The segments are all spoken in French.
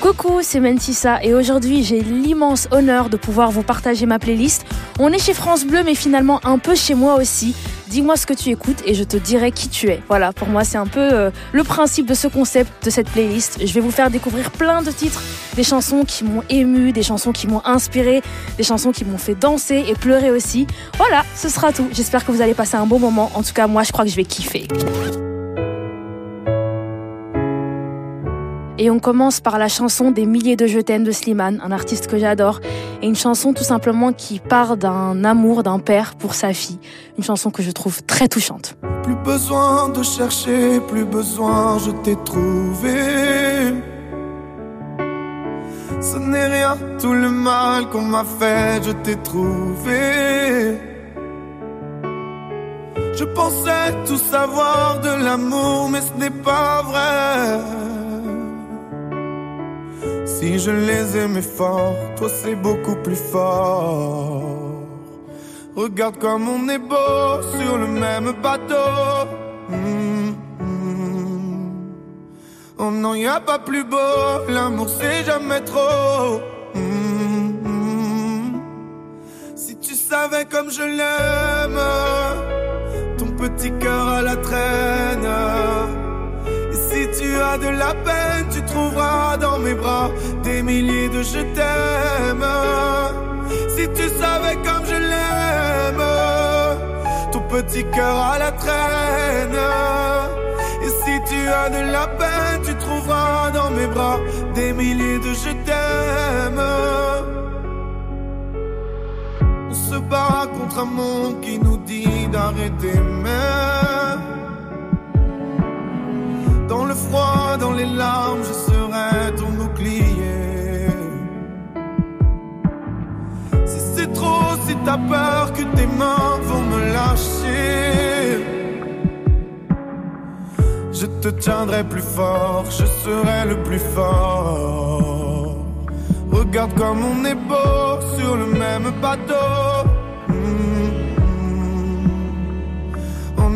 Coucou, c'est Mentissa et aujourd'hui j'ai l'immense honneur de pouvoir vous partager ma playlist. On est chez France Bleu mais finalement un peu chez moi aussi. Dis-moi ce que tu écoutes et je te dirai qui tu es. Voilà, pour moi c'est un peu euh, le principe de ce concept, de cette playlist. Je vais vous faire découvrir plein de titres, des chansons qui m'ont ému, des chansons qui m'ont inspiré, des chansons qui m'ont fait danser et pleurer aussi. Voilà, ce sera tout. J'espère que vous allez passer un bon moment. En tout cas, moi je crois que je vais kiffer. Et on commence par la chanson Des milliers de je t'aime de Slimane, un artiste que j'adore. Et une chanson tout simplement qui part d'un amour d'un père pour sa fille. Une chanson que je trouve très touchante. Plus besoin de chercher, plus besoin, je t'ai trouvé. Ce n'est rien, tout le mal qu'on m'a fait, je t'ai trouvé. Je pensais tout savoir de l'amour, mais ce n'est pas vrai. Si je les aimais fort, toi c'est beaucoup plus fort. Regarde comme on est beau sur le même bateau. Mm, mm. Oh non, y a pas plus beau, l'amour c'est jamais trop. Mm, si tu savais comme je l'aime, ton petit cœur à la traîne. Tu as de la peine, tu trouveras dans mes bras des milliers de je t'aime. Si tu savais comme je l'aime, ton petit cœur à la traîne. Et si tu as de la peine, tu trouveras dans mes bras des milliers de je t'aime. On se bat contre un monde qui nous dit d'arrêter, mais dans les larmes, je serai ton bouclier. Si c'est trop, si t'as peur que tes mains vont me lâcher, je te tiendrai plus fort, je serai le plus fort. Regarde comme on est beau sur le même bateau.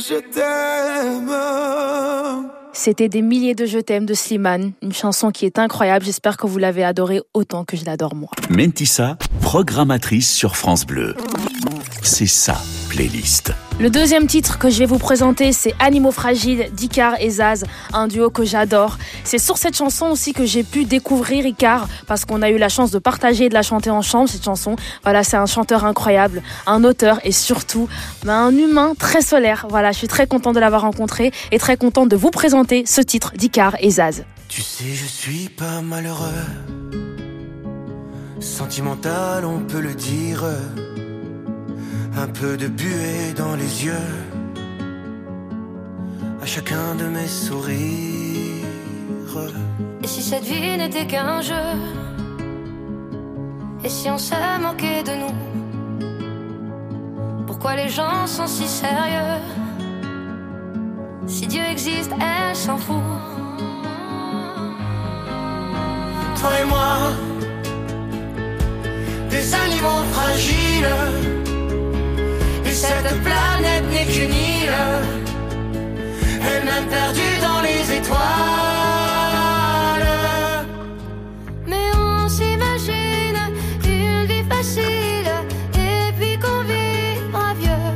je t'aime. C'était des milliers de je t'aime de Slimane, une chanson qui est incroyable. J'espère que vous l'avez adorée autant que je l'adore moi. Mentissa, programmatrice sur France Bleu. C'est ça, playlist. Le deuxième titre que je vais vous présenter, c'est Animaux fragiles d'Icar et Zaz, un duo que j'adore. C'est sur cette chanson aussi que j'ai pu découvrir Icar, parce qu'on a eu la chance de partager et de la chanter en chambre, cette chanson. Voilà, c'est un chanteur incroyable, un auteur et surtout ben, un humain très solaire. Voilà, je suis très contente de l'avoir rencontré et très contente de vous présenter ce titre d'Icar et Zaz. Tu sais, je suis pas malheureux. Sentimental, on peut le dire. Un peu de buée dans les yeux. à chacun de mes sourires. Et si cette vie n'était qu'un jeu? Et si on se moquait de nous? Pourquoi les gens sont si sérieux? Si Dieu existe, elle s'en fout. Toi et moi, des animaux fragiles. Et cette planète n'est qu'une île, elle-même perdue dans les étoiles. Mais on s'imagine une vie facile. Et puis qu'on vivra vieux.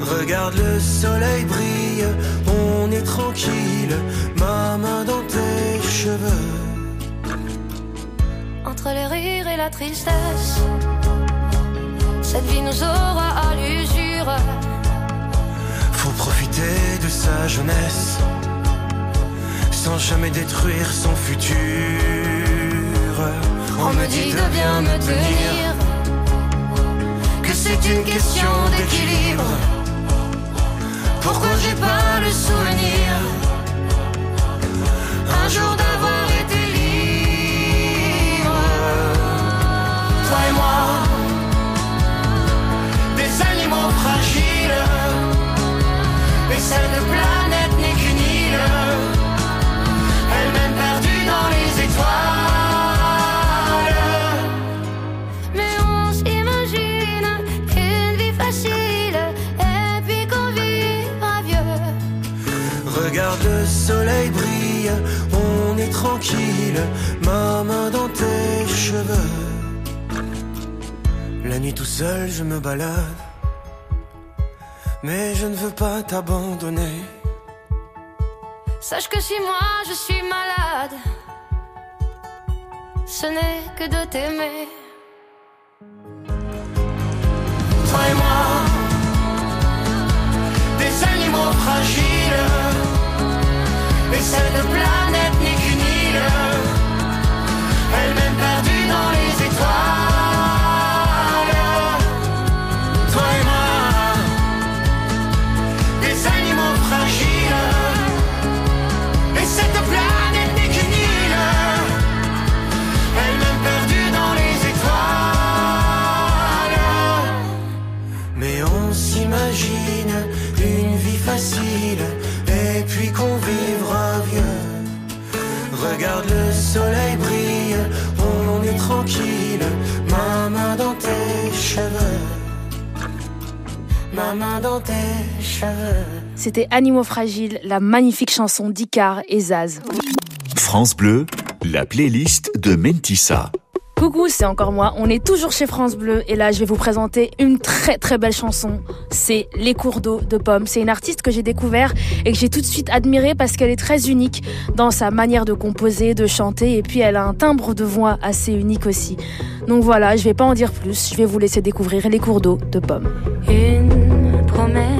Regarde le soleil brille, on est tranquille, ma main dans tes cheveux. Entre les rires et la tristesse Cette vie nous aura à l'usure Faut profiter de sa jeunesse, sans jamais détruire son futur. On me dit de bien me tenir que c'est une question d'équilibre. Pourquoi j'ai pas le souvenir un jour d'avoir été libre? Toi et moi, cette planète n'est qu'une île, elle-même perdue dans les étoiles. Mais on s'imagine une vie facile Et puis qu'on vivra vieux Regarde le soleil brille, on est tranquille, ma main dans tes cheveux. La nuit tout seul, je me balade, mais je ne veux pas t'abandonner. Sache que si moi je suis malade Ce n'est que de t'aimer Toi et moi, des animaux fragiles, et cette planète main dans tes cheveux. C'était Animaux Fragiles, la magnifique chanson d'Icar et Zaz. France Bleu, la playlist de Mentissa. Coucou, c'est encore moi. On est toujours chez France Bleu et là, je vais vous présenter une très très belle chanson. C'est Les cours d'eau de Pomme. C'est une artiste que j'ai découvert et que j'ai tout de suite admirée parce qu'elle est très unique dans sa manière de composer, de chanter et puis elle a un timbre de voix assez unique aussi. Donc voilà, je vais pas en dire plus. Je vais vous laisser découvrir Les cours d'eau de Pomme. Une me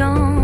amour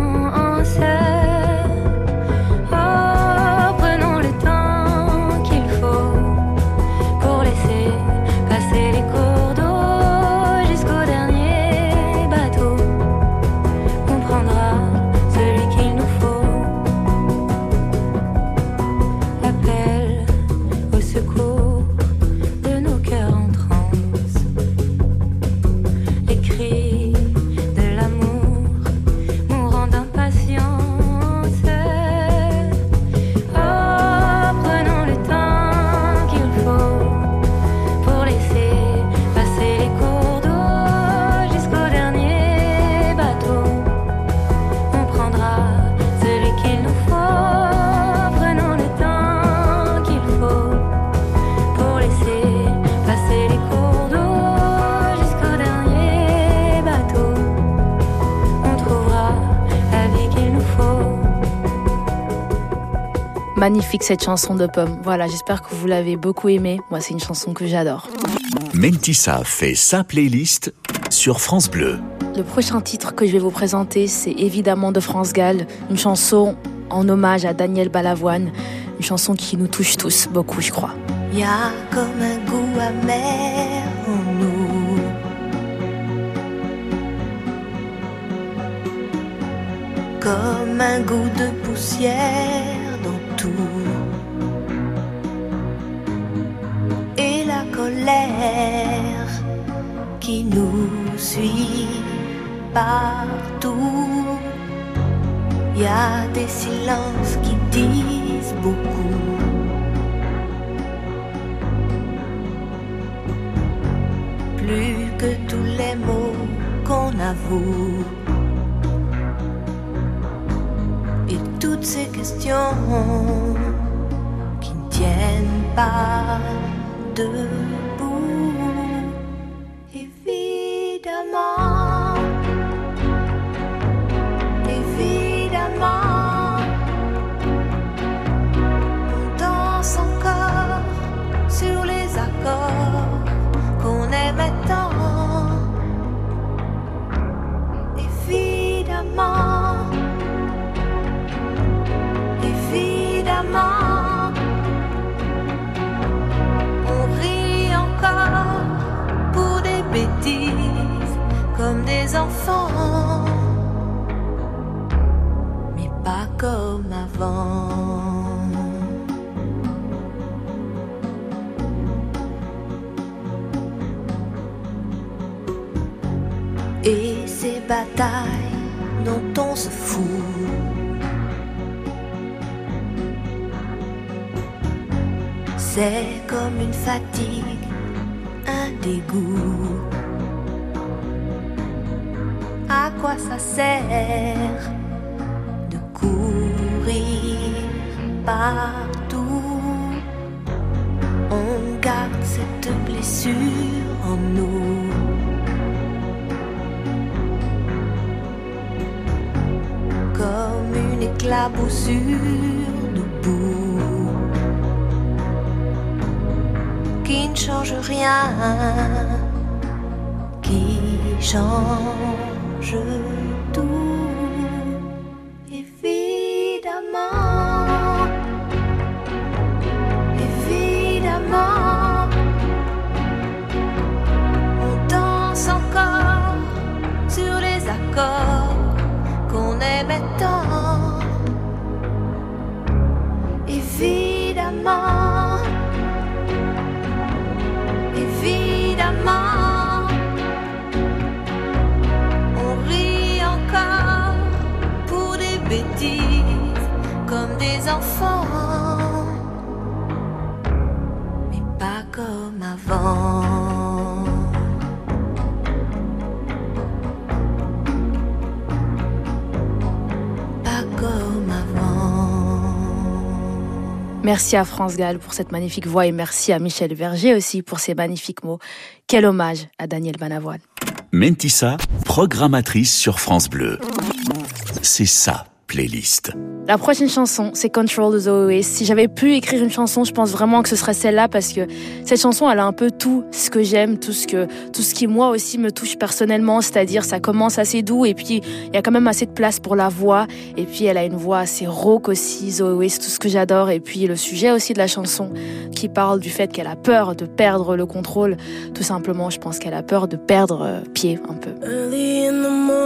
Magnifique cette chanson de Pomme. Voilà, j'espère que vous l'avez beaucoup aimée. Moi, c'est une chanson que j'adore. Mentissa fait sa playlist sur France Bleu. Le prochain titre que je vais vous présenter, c'est évidemment de France Gall, une chanson en hommage à Daniel Balavoine, une chanson qui nous touche tous beaucoup, je crois. Il y a comme un goût amer en nous. Comme un goût de poussière suit partout. Y a des silences qui disent beaucoup. Plus que tous les mots qu'on avoue. Et toutes ces questions qui ne tiennent pas debout. Enfants mais pas comme avant. Et ces batailles dont on se fout. C'est comme une fatigue, un dégoût. Quoi ça sert? de courir partout. On garde cette blessure en nous. Comme une éclaboussure de boue qui ne change rien, qui change tout. Enfants, mais pas comme avant. Pas comme avant. Merci à France Gall pour cette magnifique voix et merci à Michel Verger aussi pour ses magnifiques mots. Quel hommage à Daniel Balavoine. Mentissa, programmatrice sur France Bleu. C'est sa playlist. La prochaine chanson, c'est Control de Zoé. Si j'avais pu écrire une chanson, je pense vraiment que ce serait celle-là parce que cette chanson, elle a un peu tout ce que j'aime, tout ce que, tout ce qui moi aussi me touche personnellement. C'est-à-dire, ça commence assez doux et puis il y a quand même assez de place pour la voix. Et puis elle a une voix assez rauque aussi, Zoé. C'est tout ce que j'adore. Et puis le sujet aussi de la chanson qui parle du fait qu'elle a peur de perdre le contrôle. Tout simplement, je pense qu'elle a peur de perdre euh, pied un peu. Early in the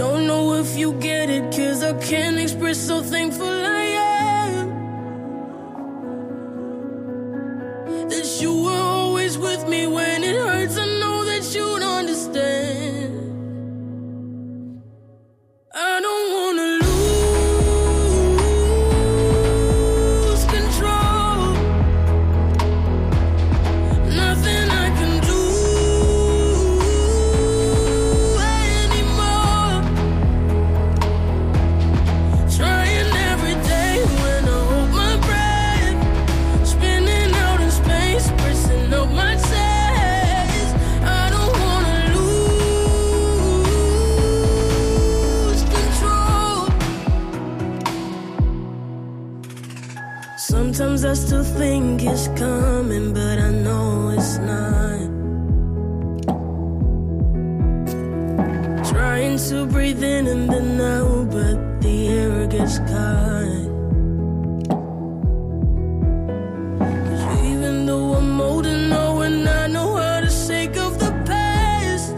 Don't know if you get it, cause I can't express so thankful think it's coming, but I know it's not. Trying to breathe in and then out, but the air gets caught. 'Cause even though I'm old and know and I know how to shake off the past,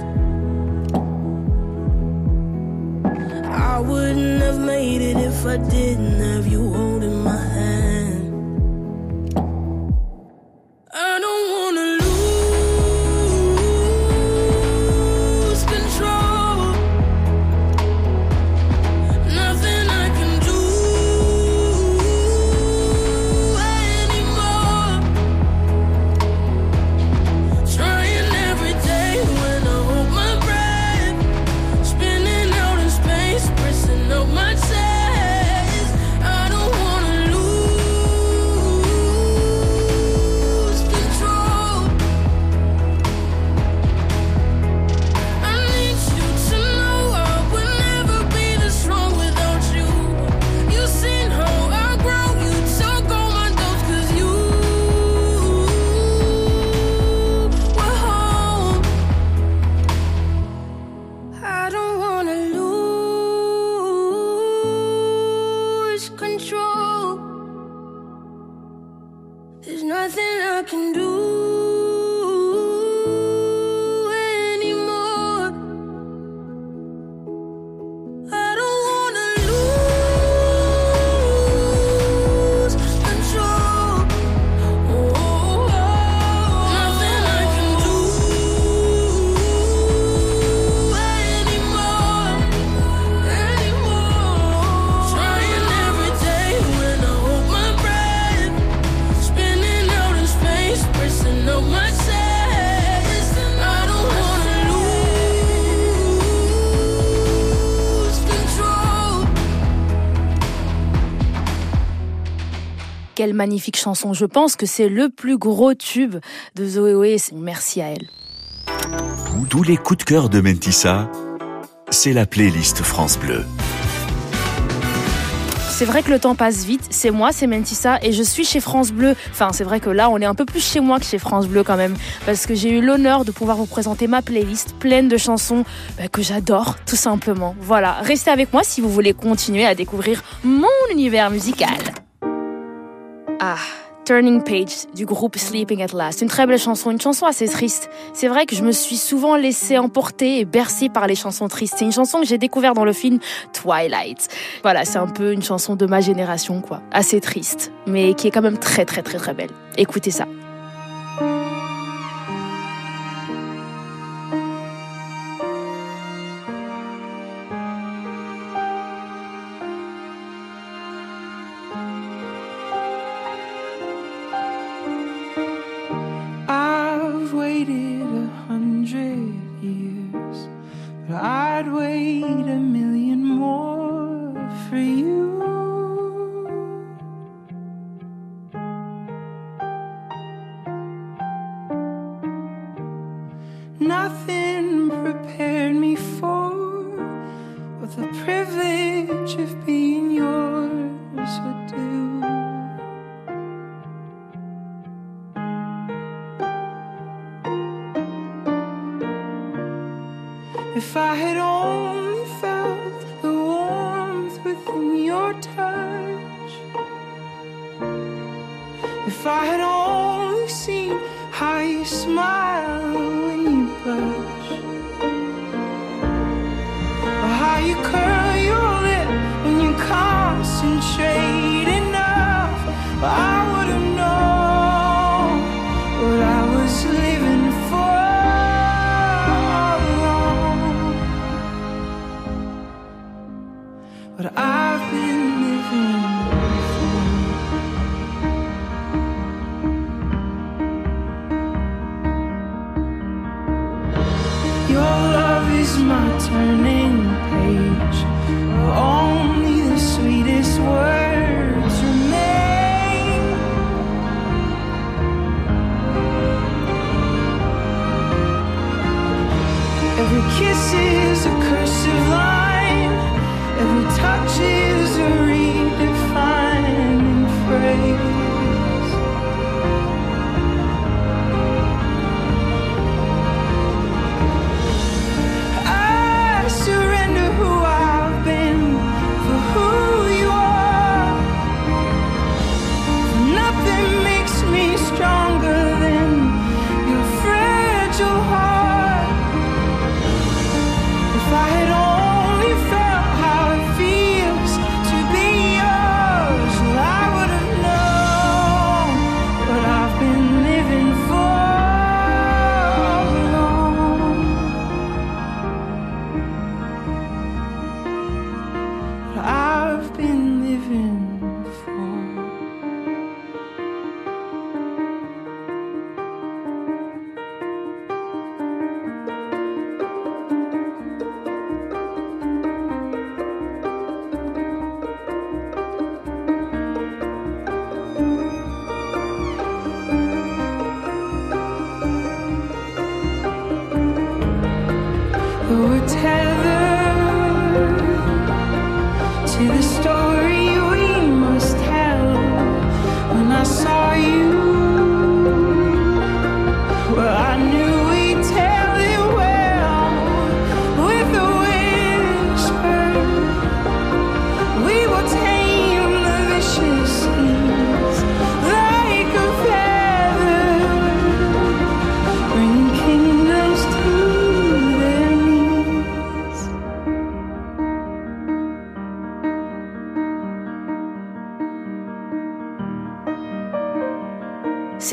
I wouldn't have made it if I didn't Quelle magnifique chanson. Je pense que c'est le plus gros tube de Zoé Way. Merci à elle. Tous les coups de cœur de Mentissa, c'est la playlist France Bleu. C'est vrai que le temps passe vite. C'est moi, c'est Mentissa et je suis chez France Bleu. Enfin, c'est vrai que là, on est un peu plus chez moi que chez France Bleu quand même. Parce que j'ai eu l'honneur de pouvoir vous présenter ma playlist pleine de chansons bah, que j'adore, tout simplement. Voilà. Restez avec moi si vous voulez continuer à découvrir mon univers musical. Ah. Turning Page du groupe Sleeping at Last. Une très belle chanson, une chanson assez triste. C'est vrai que je me suis souvent laissée emporter et bercée par les chansons tristes. C'est une chanson que j'ai découverte dans le film Twilight. Voilà, c'est un peu une chanson de ma génération, quoi. Assez triste, mais qui est quand même très très très très belle. Écoutez ça. Nothing prepared me for what the privilege of being yours would do. If I had only felt the warmth within your touch, if I had only seen how you smile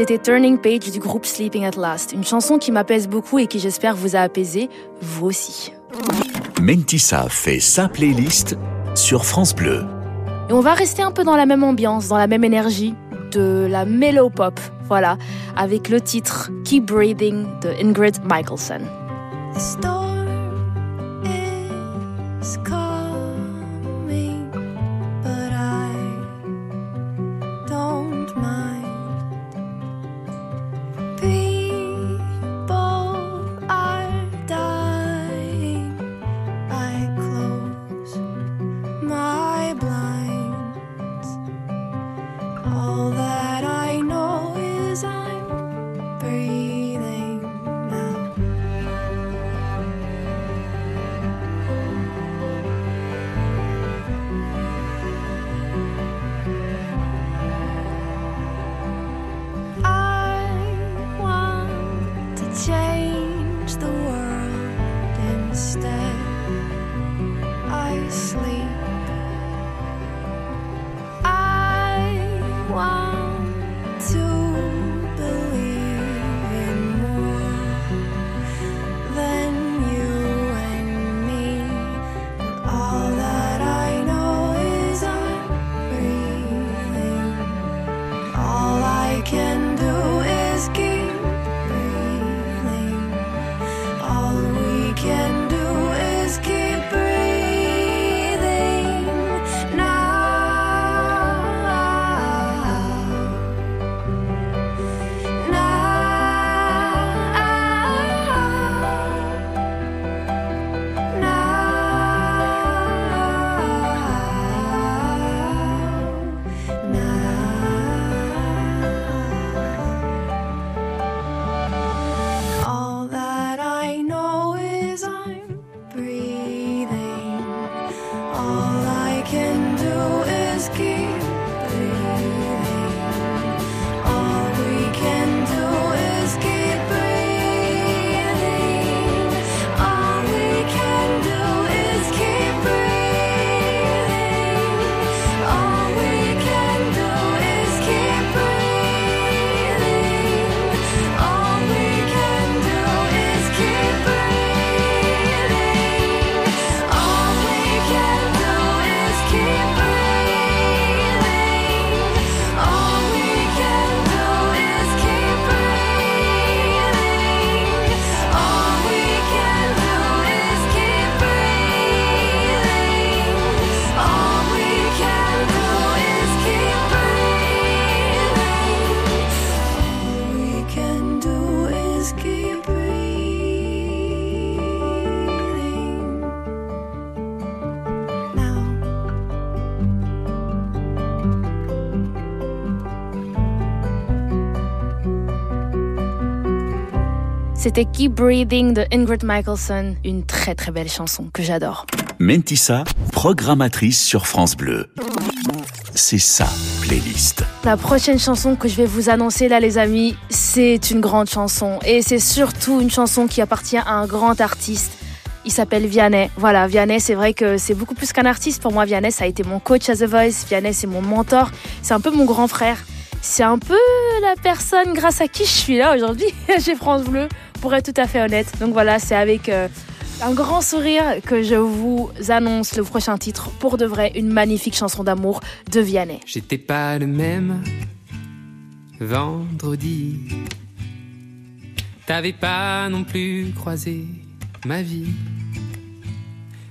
C'était Turning Page du groupe Sleeping at Last, une chanson qui m'apaise beaucoup et qui j'espère vous a apaisé, vous aussi. Mentissa fait sa playlist sur France Bleu. Et on va rester un peu dans la même ambiance, dans la même énergie, de la mellow pop, voilà, avec le titre Keep Breathing de Ingrid Michaelson. The storm is C'était Keep Breathing de Ingrid Michaelson, une très très belle chanson que j'adore. Mentissa, programmatrice sur France Bleu. C'est sa playlist. La prochaine chanson que je vais vous annoncer là les amis, c'est une grande chanson et c'est surtout une chanson qui appartient à un grand artiste. Il s'appelle Vianney. Voilà, Vianney, c'est vrai que c'est beaucoup plus qu'un artiste. Pour moi, Vianney, ça a été mon coach à The Voice. Vianney, c'est mon mentor. C'est un peu mon grand frère. C'est un peu la personne grâce à qui je suis là aujourd'hui chez France Bleu, pour être tout à fait honnête. Donc voilà, c'est avec euh, un grand sourire que je vous annonce le prochain titre. Pour de vrai, une magnifique chanson d'amour de Vianney. J'étais pas le même vendredi. T'avais pas non plus croisé ma vie.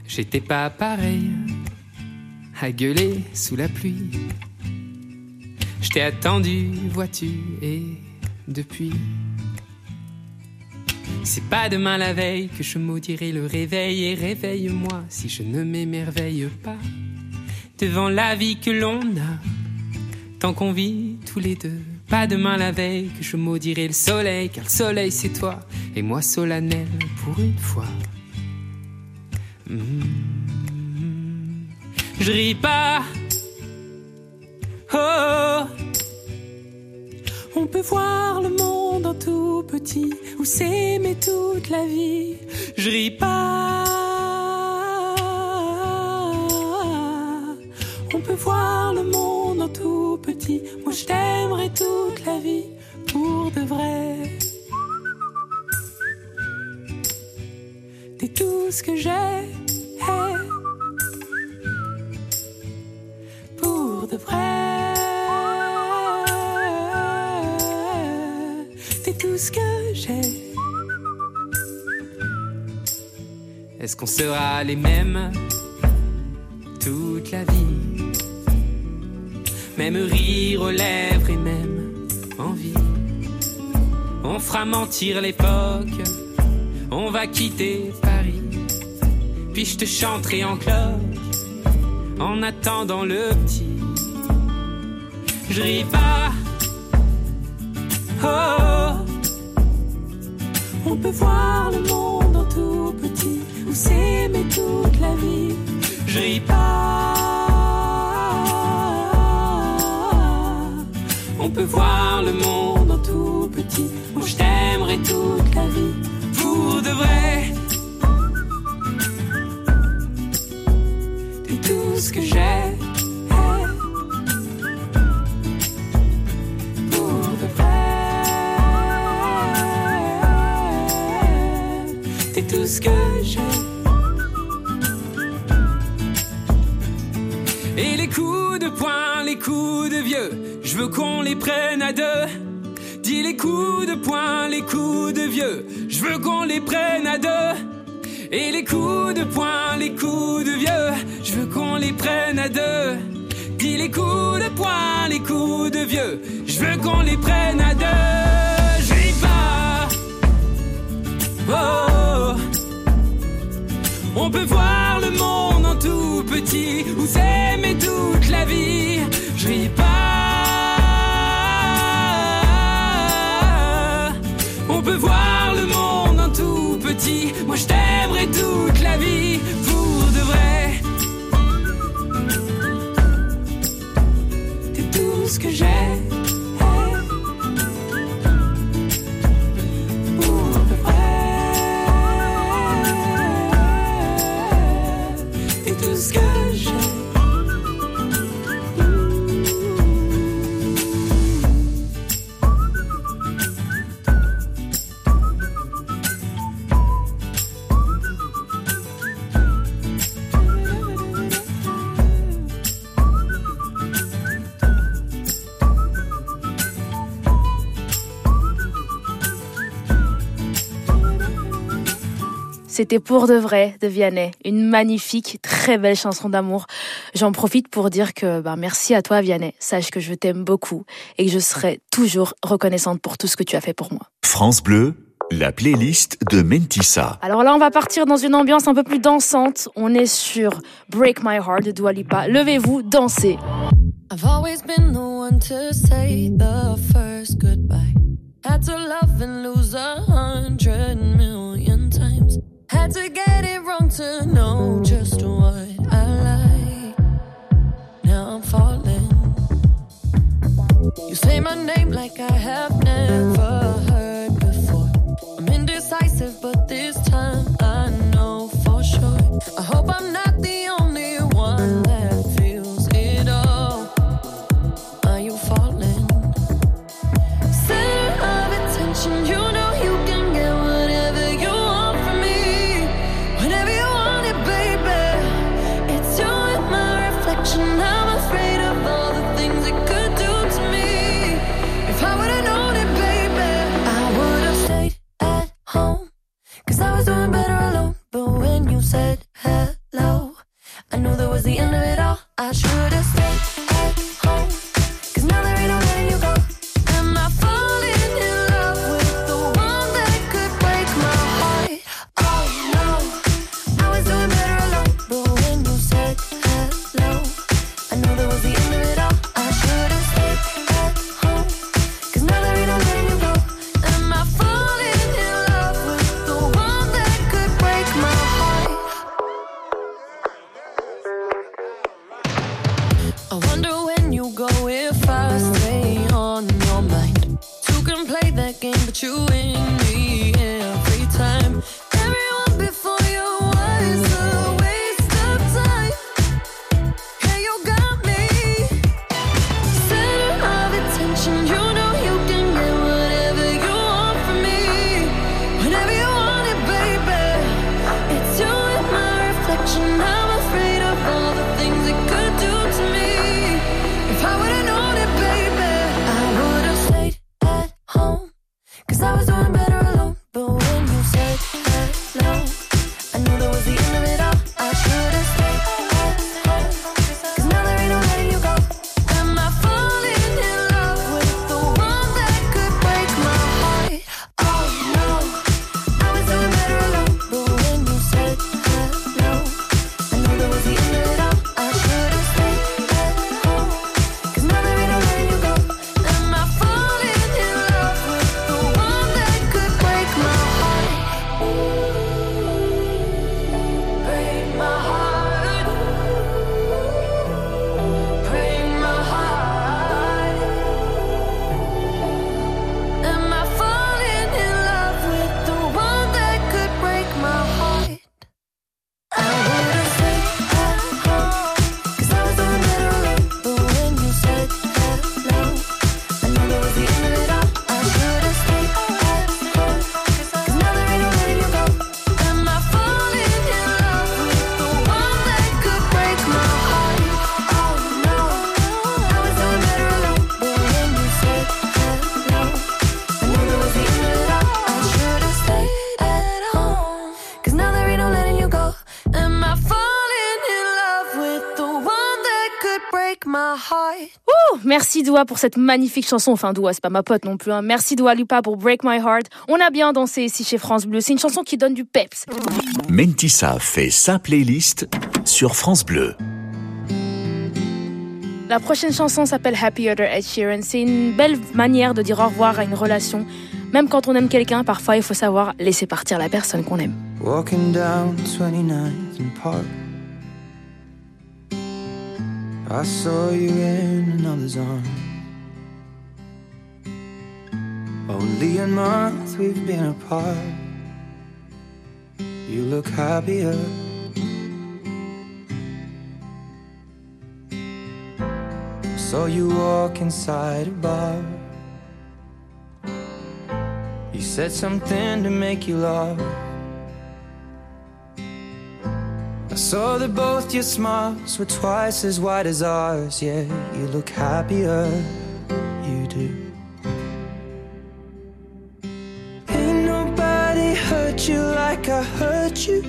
J'étais pas pareil à gueuler sous la pluie. Je t'ai attendu, vois-tu, et depuis. C'est pas demain la veille que je maudirai le réveil et réveille-moi si je ne m'émerveille pas devant la vie que l'on a tant qu'on vit tous les deux. Pas demain la veille que je maudirai le soleil car le soleil c'est toi et moi solennel pour une fois. Mm. Je ris pas. Oh. On peut voir le monde en tout petit ou s'aimer toute la vie. Je ris pas. On peut voir le monde en tout petit. Moi je t'aimerai toute la vie pour de vrai. T'es tout ce que j'ai. Que j'ai. Est-ce qu'on sera les mêmes toute la vie? Même rire aux lèvres et même envie. On fera mentir l'époque, on va quitter Paris. Puis je te chanterai en cloche en attendant le petit. Je ris pas. Oh, on peut voir le monde en tout petit ou s'aimer toute la vie. Je ris pas. On peut voir le monde en tout petit où je t'aimerai toute la vie pour de vrai. T'es tout ce que j'ai. J'ai. Et les coups de poing, les coups de vieux, je veux qu'on les prenne à deux. Dis les coups de poing, les coups de vieux, je veux qu'on les prenne à deux. Et les coups de poing, les coups de vieux, je veux qu'on les prenne à deux. Dis les coups de poing, les coups de vieux, je veux qu'on les prenne à deux. Ris pas. Oh. On peut voir le monde en tout petit. Ou s'aimer toute la C'était pour de vrai de Vianney, une magnifique, très belle chanson d'amour. J'en profite pour dire que bah, merci à toi Vianney. Sache que je t'aime beaucoup et que je serai toujours reconnaissante pour tout ce que tu as fait pour moi. France Bleu, la playlist de Mentissa. Alors là, on va partir dans une ambiance un peu plus dansante. On est sur Break My Heart de Dua Lipa. Levez-vous, dansez. I've always been the one to say the first name like I have Ouh, merci Doua pour cette magnifique chanson. Enfin, Doua, c'est pas ma pote non plus. hein. Merci Doua Lipa pour Break My Heart. On a bien dansé ici chez France Bleu. C'est une chanson qui donne du peps. Mentissa fait sa playlist sur France Bleu. La prochaine chanson s'appelle Happier de Ed Sheeran. C'est une belle manière de dire au revoir à une relation. Même quand on aime quelqu'un, parfois il faut savoir laisser partir la personne qu'on aime. Walking down 29th and Park. I saw you in another's arms. Only a month we've been apart. You look happier. Saw you walk inside a bar. You said something to make you laugh. Saw that both your smiles were twice as wide as ours. Yeah, you look happier, you do. Ain't nobody hurt you like I hurt you.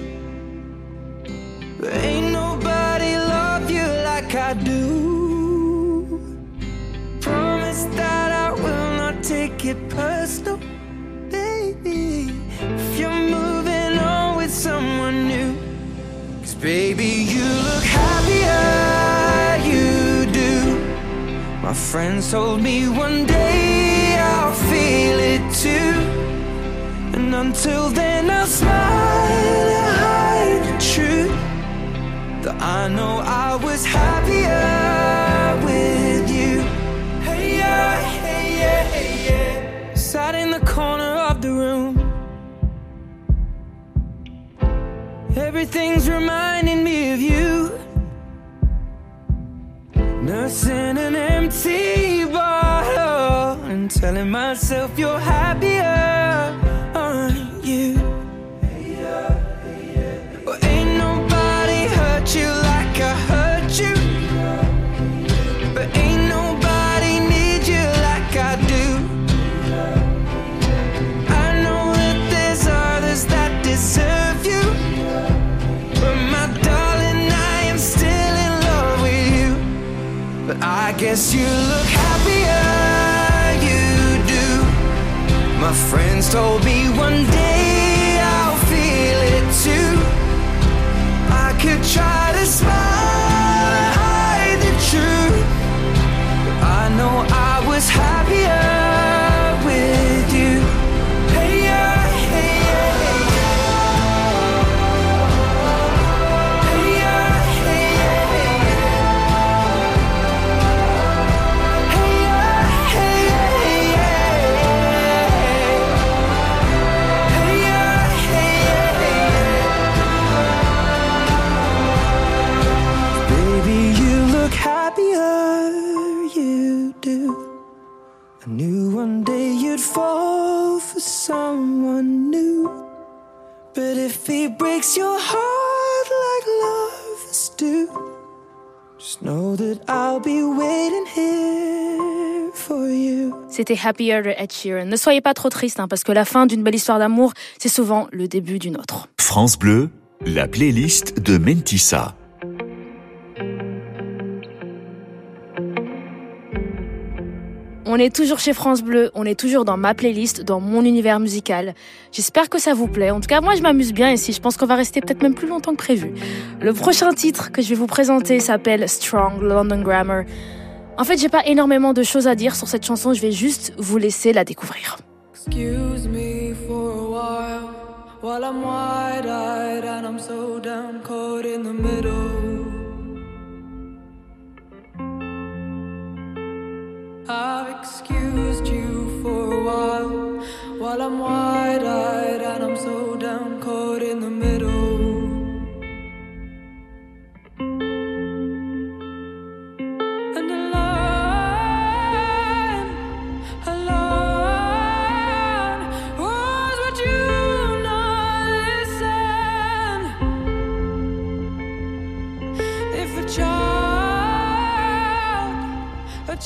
Ain't nobody love you like I do. Promise that I will not take it personal, baby. If you're moving on with someone new. Baby, you look happier, you do. My friends told me one day I'll feel it too. And until then, I'll smile and hide the truth. That I know I was happier with you. Hey, yeah, hey, yeah, hey, yeah. Sat in the corner Everything's reminding me of you. Nursing an empty bottle and telling myself you're happier, guess you look happier, you do. My friends told me one day I'll feel it too. I could try C'était Happier de Ed Sheeran. Ne soyez pas trop triste, hein, parce que la fin d'une belle histoire d'amour, c'est souvent le début d'une autre. France Bleu, la playlist de Mentissa. On est toujours chez France Bleu, on est toujours dans ma playlist, dans mon univers musical. J'espère que ça vous plaît. En tout cas, moi, je m'amuse bien ici. Je pense qu'on va rester peut-être même plus longtemps que prévu. Le prochain titre que je vais vous présenter s'appelle Strong London Grammar. En fait, j'ai pas énormément de choses à dire sur cette chanson. Je vais juste vous laisser la découvrir. Excuse me for a while while I'm wide eyed and I'm so down caught in the middle. I've excused you for a while while I'm wide eyed and I'm so down caught in the middle.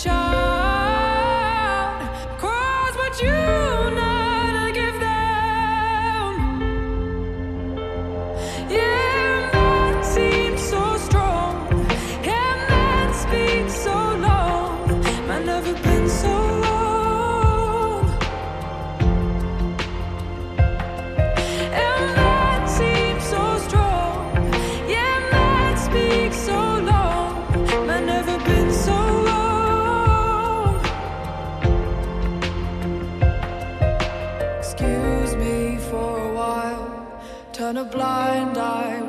Child a blind eye.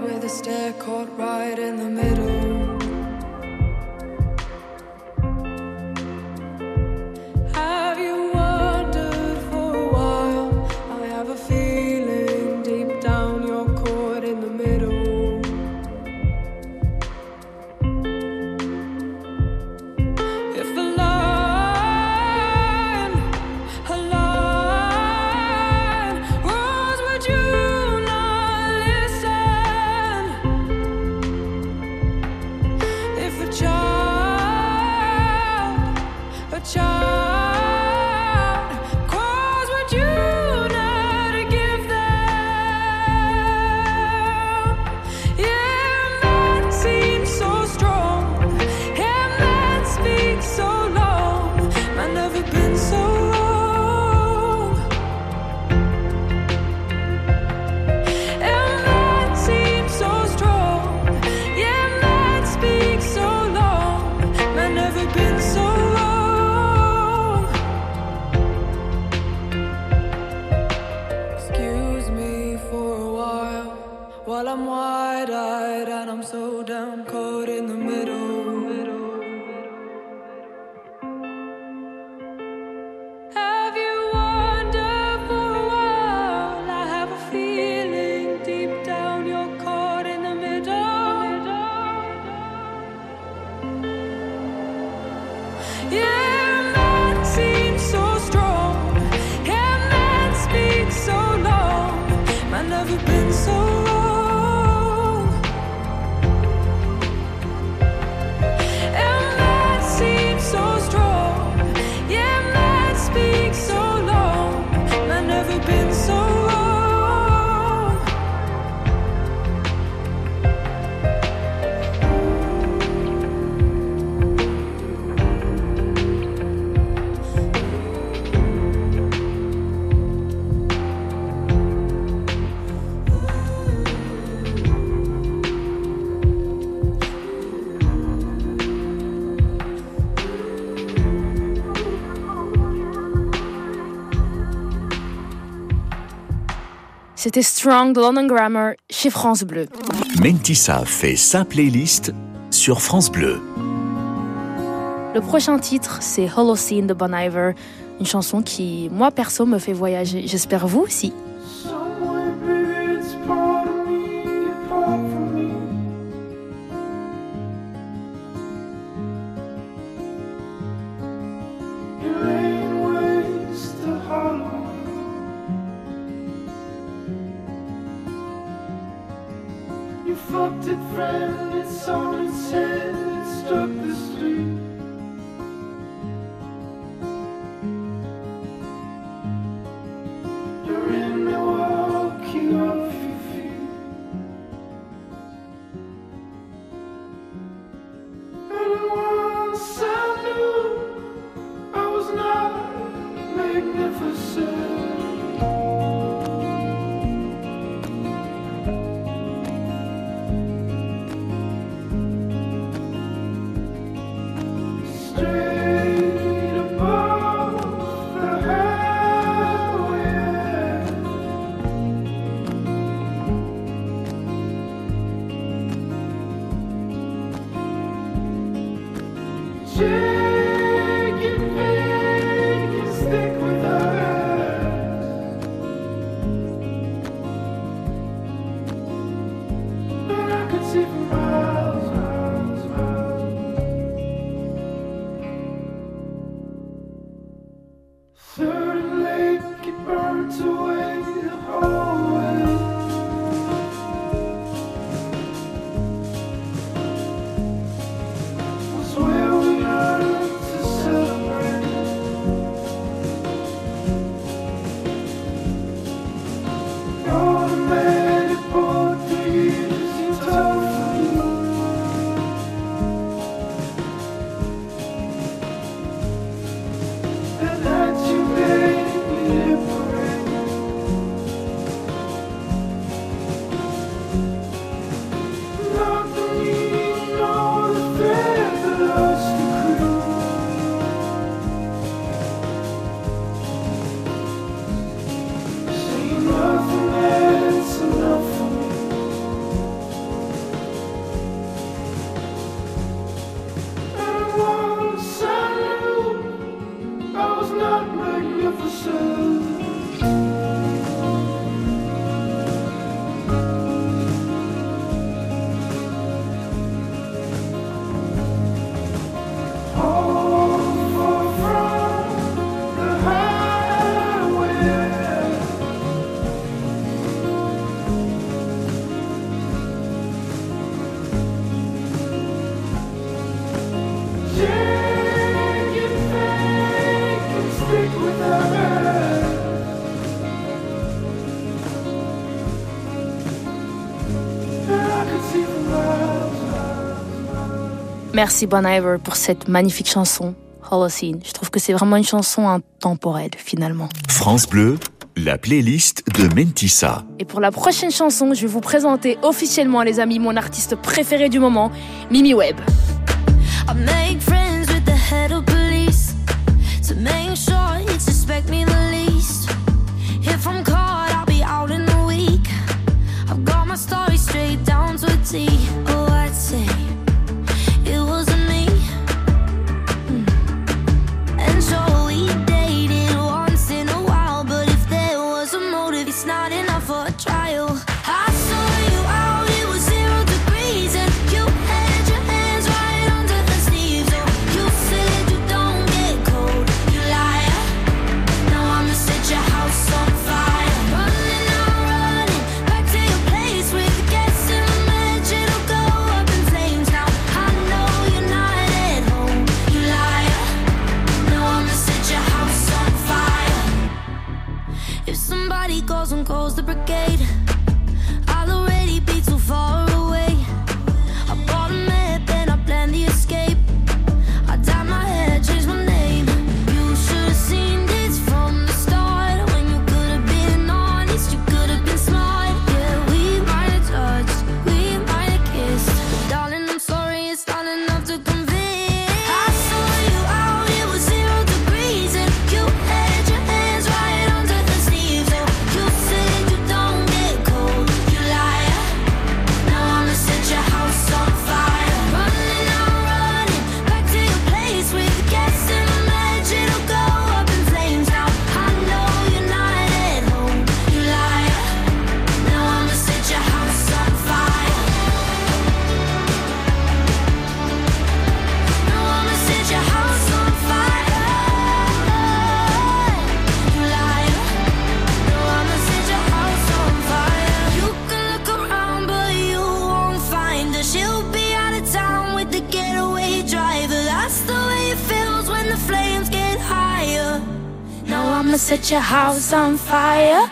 C'était Strong London Grammar chez France Bleu. Mentissa fait sa playlist sur France Bleu. Le prochain titre, c'est Holocene de Bon Iver, une chanson qui, moi perso, me fait voyager. J'espère vous aussi. Merci Bon Iver pour cette magnifique chanson, Holocene. Je trouve que c'est vraiment une chanson intemporelle finalement. France Bleu, la playlist de Mentissa. Et pour la prochaine chanson, je vais vous présenter officiellement, les amis, mon artiste préféré du moment, Mimi Webb. I make house on fire.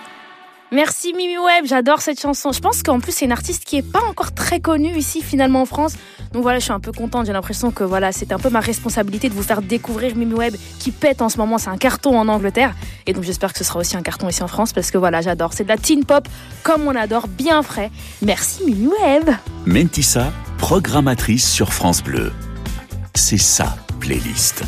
Merci Mimi Webb, j'adore cette chanson. Je pense qu'en plus c'est une artiste qui est pas encore très connue ici finalement en France. Donc voilà, je suis un peu contente. J'ai l'impression que voilà, c'est un peu ma responsabilité de vous faire découvrir Mimi Webb qui pète en ce moment. C'est un carton en Angleterre et donc j'espère que ce sera aussi un carton ici en France parce que voilà, j'adore. C'est de la teen pop comme on adore, bien frais. Merci Mimi Webb. Mentissa, programmatrice sur France Bleu. C'est sa playlist.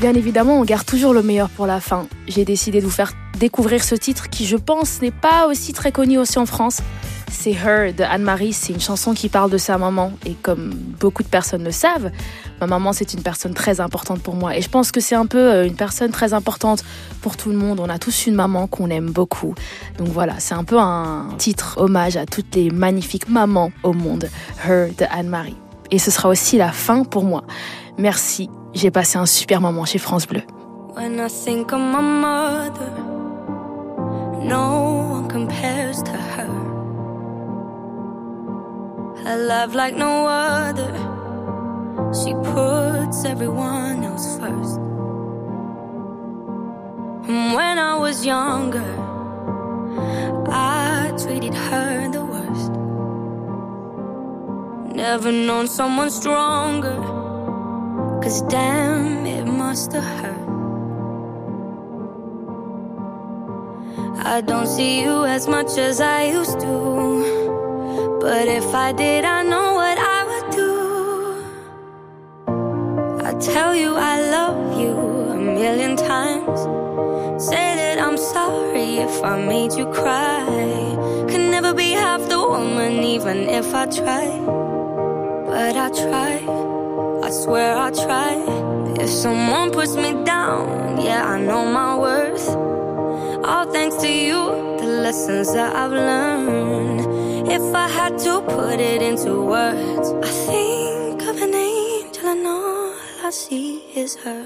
Bien évidemment, on garde toujours le meilleur pour la fin. J'ai décidé de vous faire découvrir ce titre qui, je pense, n'est pas aussi très connu aussi en France. C'est Her de Anne-Marie. C'est une chanson qui parle de sa maman. Et comme beaucoup de personnes le savent, ma maman, c'est une personne très importante pour moi. Et je pense que c'est un peu euh, une personne très importante pour tout le monde. On a tous une maman qu'on aime beaucoup. Donc voilà, c'est un peu un titre hommage à toutes les magnifiques mamans au monde. Her de Anne-Marie. Et ce sera aussi la fin pour moi. Merci. J'ai passé un super moment chez France Bleu. When I think of my mother, no one compares to her. Her love like no other. She puts everyone else first. And when I was younger, I treated her the worst. Never known someone stronger. Cause damn, it must have hurt. I don't see you as much as I used to. But if I did, I know what I would do. I tell you I love you a million times. Say that I'm sorry if I made you cry. Can never be half the woman, even if I try. But I try, I swear I try. If someone puts me down, yeah, I know my worth. All thanks to you, the lessons that I've learned. If I had to put it into words, I think of an angel and all I see is her.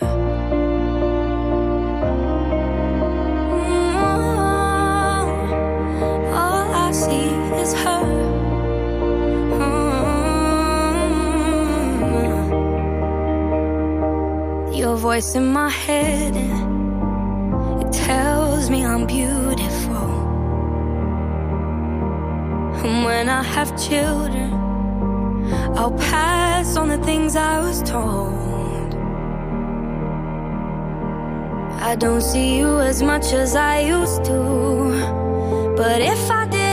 Mm, All I see is her. Your voice in my head, it tells me I'm beautiful. And when I have children, I'll pass on the things I was told. I don't see you as much as I used to. But if I did,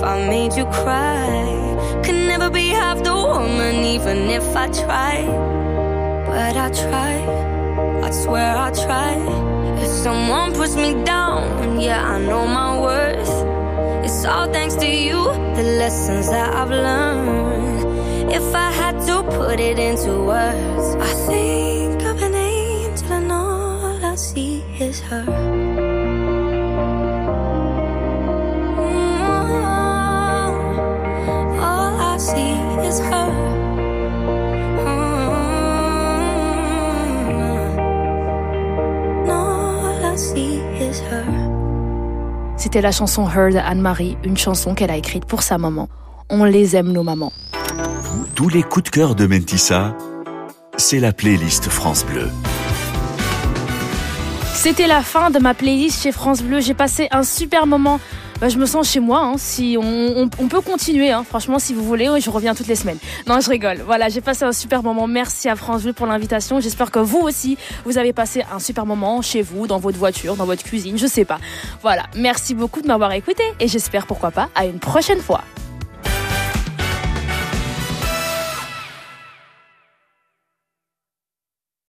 if I made you cry. Could never be half the woman, even if I try. But I try, I swear I try. If someone puts me down, yeah, I know my worth. It's all thanks to you, the lessons that I've learned. If I had to put it into words, I think of an angel and all I see is her. C'était la chanson Her de Anne-Marie, une chanson qu'elle a écrite pour sa maman. On les aime nos mamans. Tous les coups de cœur de Mentissa, c'est la playlist France Bleu. C'était la fin de ma playlist chez France Bleu. J'ai passé un super moment. Bah, je me sens chez moi. hein. Si on, peut continuer, hein. franchement, si vous voulez, je reviens toutes les semaines. Non, je rigole. Voilà, j'ai passé un super moment. Merci à France Bleu pour l'invitation. J'espère que vous aussi, vous avez passé un super moment chez vous, dans votre voiture, dans votre cuisine, je sais pas. Voilà, merci beaucoup de m'avoir écouté et j'espère pourquoi pas à une prochaine fois.